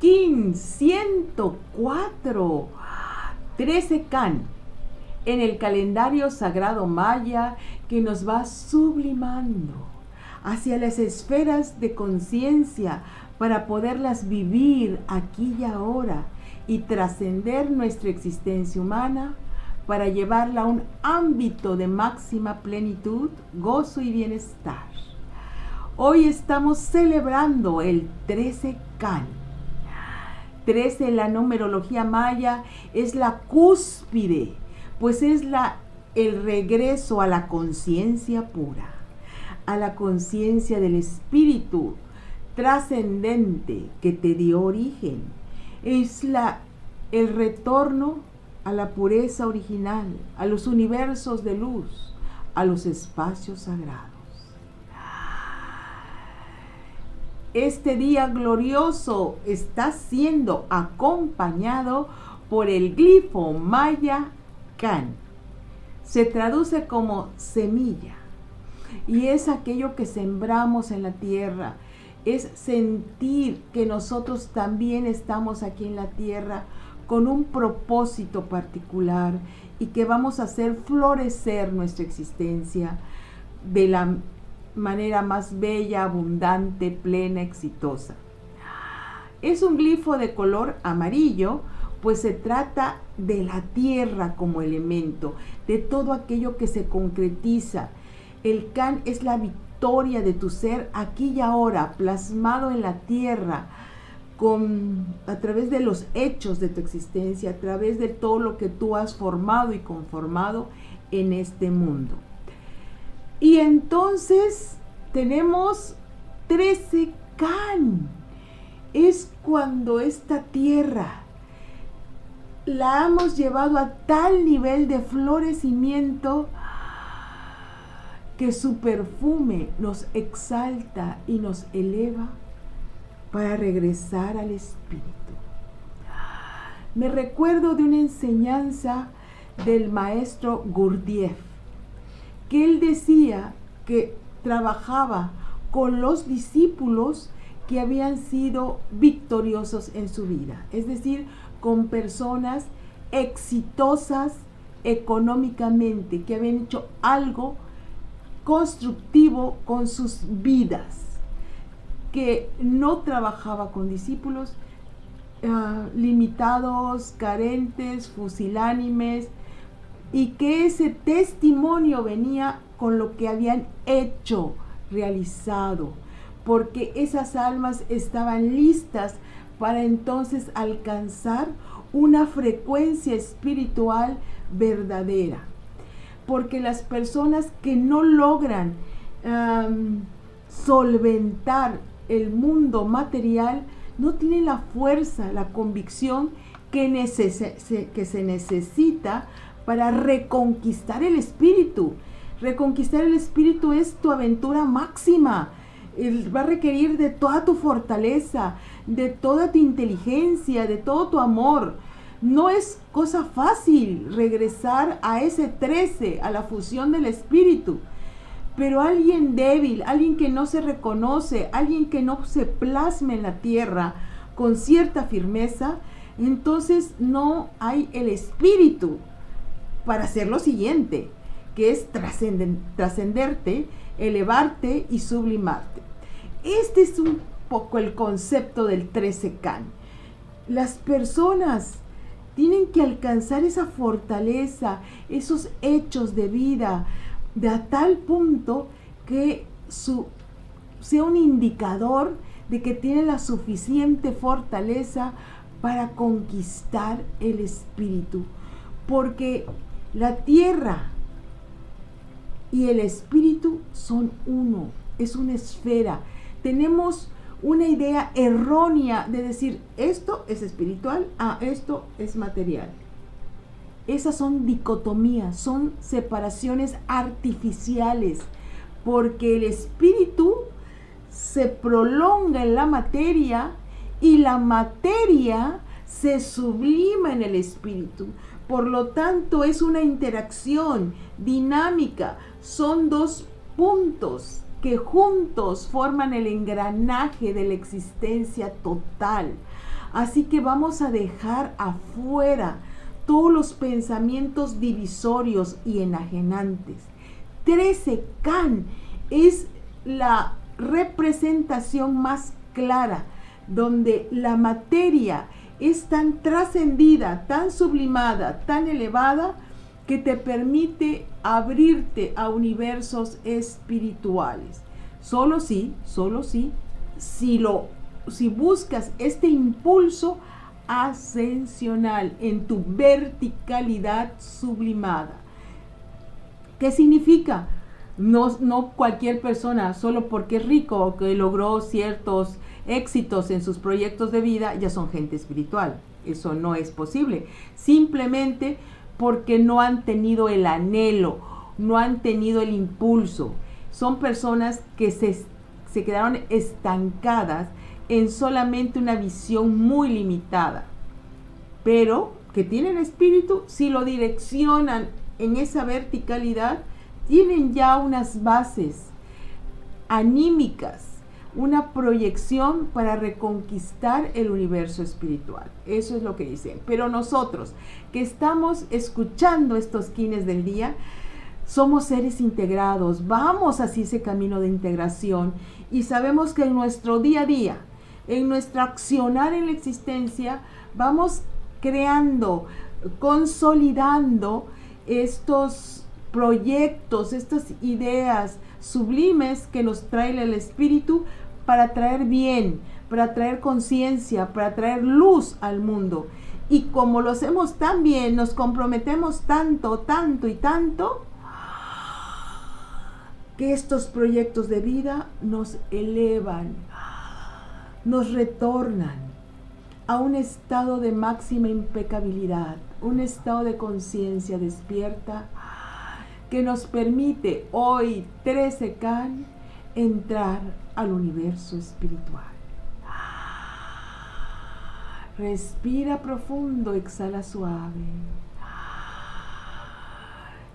King 104, 13 Can, en el calendario sagrado maya que nos va sublimando hacia las esferas de conciencia para poderlas vivir aquí y ahora y trascender nuestra existencia humana para llevarla a un ámbito de máxima plenitud, gozo y bienestar. Hoy estamos celebrando el 13 Can. 13 en la numerología maya es la cúspide, pues es la el regreso a la conciencia pura, a la conciencia del espíritu trascendente que te dio origen. Es la el retorno a la pureza original, a los universos de luz, a los espacios sagrados. Este día glorioso está siendo acompañado por el glifo maya Can. Se traduce como semilla y es aquello que sembramos en la tierra. Es sentir que nosotros también estamos aquí en la tierra con un propósito particular y que vamos a hacer florecer nuestra existencia de la manera más bella, abundante, plena, exitosa. Es un glifo de color amarillo, pues se trata de la tierra como elemento, de todo aquello que se concretiza. El can es la victoria de tu ser aquí y ahora, plasmado en la tierra, con, a través de los hechos de tu existencia, a través de todo lo que tú has formado y conformado en este mundo. Y entonces tenemos 13 can. Es cuando esta tierra la hemos llevado a tal nivel de florecimiento que su perfume nos exalta y nos eleva para regresar al espíritu. Me recuerdo de una enseñanza del maestro Gurdjieff, que él decía que trabajaba con los discípulos que habían sido victoriosos en su vida, es decir, con personas exitosas económicamente, que habían hecho algo constructivo con sus vidas que no trabajaba con discípulos ah, limitados, carentes, fusilánimes, y que ese testimonio venía con lo que habían hecho, realizado, porque esas almas estaban listas para entonces alcanzar una frecuencia espiritual verdadera. Porque las personas que no logran solventar el mundo material no tiene la fuerza, la convicción que se necesita para reconquistar el espíritu. Reconquistar el espíritu es tu aventura máxima. Va a requerir de toda tu fortaleza, de toda tu inteligencia, de todo tu amor. No es cosa fácil regresar a ese 13, a la fusión del espíritu. Pero alguien débil, alguien que no se reconoce, alguien que no se plasma en la tierra con cierta firmeza, entonces no hay el espíritu para hacer lo siguiente, que es trascenderte, elevarte y sublimarte. Este es un poco el concepto del 13 can. Las personas tienen que alcanzar esa fortaleza, esos hechos de vida, de a tal punto que su, sea un indicador de que tiene la suficiente fortaleza para conquistar el espíritu. Porque la tierra y el espíritu son uno, es una esfera. Tenemos una idea errónea de decir esto es espiritual, ah, esto es material. Esas son dicotomías, son separaciones artificiales, porque el espíritu se prolonga en la materia y la materia se sublima en el espíritu. Por lo tanto, es una interacción dinámica. Son dos puntos que juntos forman el engranaje de la existencia total. Así que vamos a dejar afuera todos los pensamientos divisorios y enajenantes. 13 Can es la representación más clara donde la materia es tan trascendida, tan sublimada, tan elevada, que te permite abrirte a universos espirituales. Solo si, solo si, si lo, si buscas este impulso ascensional en tu verticalidad sublimada. ¿Qué significa? No, no cualquier persona, solo porque es rico que logró ciertos éxitos en sus proyectos de vida, ya son gente espiritual. Eso no es posible. Simplemente porque no han tenido el anhelo, no han tenido el impulso. Son personas que se, se quedaron estancadas en solamente una visión muy limitada, pero que tienen espíritu, si lo direccionan en esa verticalidad, tienen ya unas bases anímicas una proyección para reconquistar el universo espiritual. Eso es lo que dicen. Pero nosotros que estamos escuchando estos quines del día, somos seres integrados, vamos hacia ese camino de integración y sabemos que en nuestro día a día, en nuestra accionar en la existencia, vamos creando, consolidando estos proyectos, estas ideas sublimes que nos trae el Espíritu para traer bien, para traer conciencia, para traer luz al mundo. Y como lo hacemos tan bien, nos comprometemos tanto, tanto y tanto, que estos proyectos de vida nos elevan, nos retornan a un estado de máxima impecabilidad, un estado de conciencia despierta que nos permite hoy 13 can entrar al universo espiritual. Respira profundo, exhala suave.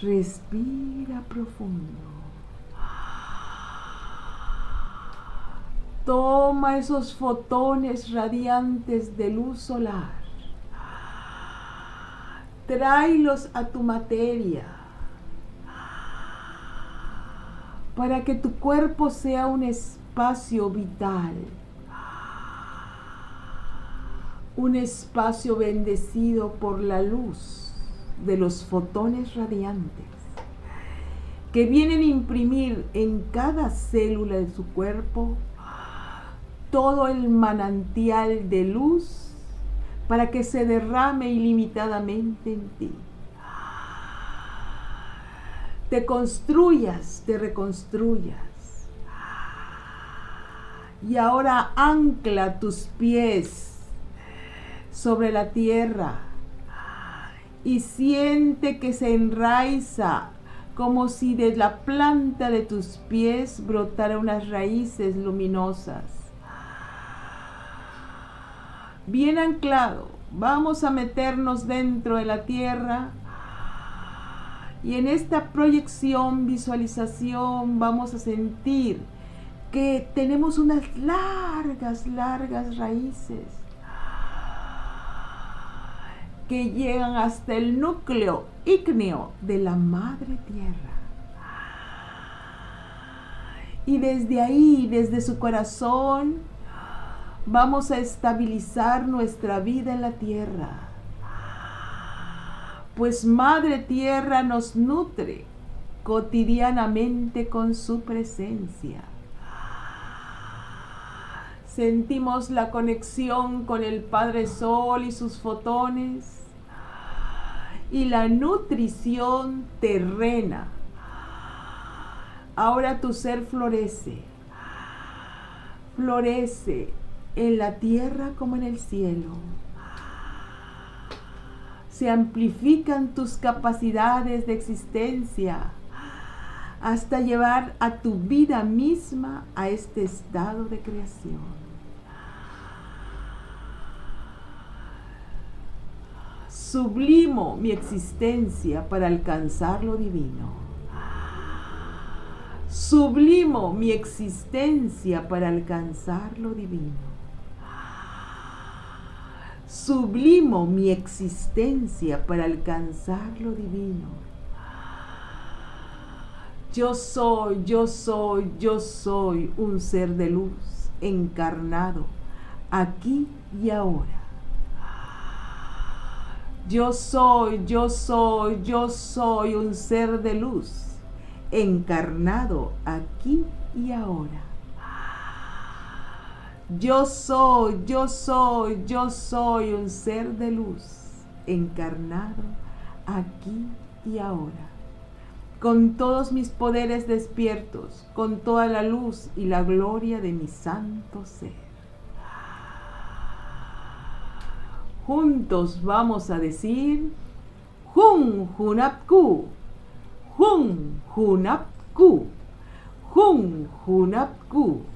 Respira profundo. Toma esos fotones radiantes de luz solar. Tráelos a tu materia para que tu cuerpo sea un espacio vital, un espacio bendecido por la luz de los fotones radiantes que vienen a imprimir en cada célula de su cuerpo todo el manantial de luz para que se derrame ilimitadamente en ti te construyas, te reconstruyas. Y ahora ancla tus pies sobre la tierra y siente que se enraiza como si de la planta de tus pies brotara unas raíces luminosas. Bien anclado, vamos a meternos dentro de la tierra y en esta proyección, visualización, vamos a sentir que tenemos unas largas, largas raíces que llegan hasta el núcleo ígneo de la madre tierra. Y desde ahí, desde su corazón, vamos a estabilizar nuestra vida en la tierra pues Madre Tierra nos nutre cotidianamente con su presencia. Sentimos la conexión con el Padre Sol y sus fotones y la nutrición terrena. Ahora tu ser florece, florece en la tierra como en el cielo se amplifican tus capacidades de existencia hasta llevar a tu vida misma a este estado de creación. Sublimo mi existencia para alcanzar lo divino. Sublimo mi existencia para alcanzar lo divino sublimo mi existencia para alcanzar lo divino. Yo soy, yo soy, yo soy un ser de luz encarnado aquí y ahora. Yo soy, yo soy, yo soy un ser de luz encarnado aquí y ahora. Yo soy, yo soy, yo soy un ser de luz encarnado aquí y ahora. Con todos mis poderes despiertos, con toda la luz y la gloria de mi santo ser. Juntos vamos a decir Jun Junapku, Jun Junapku, Jun Junapku.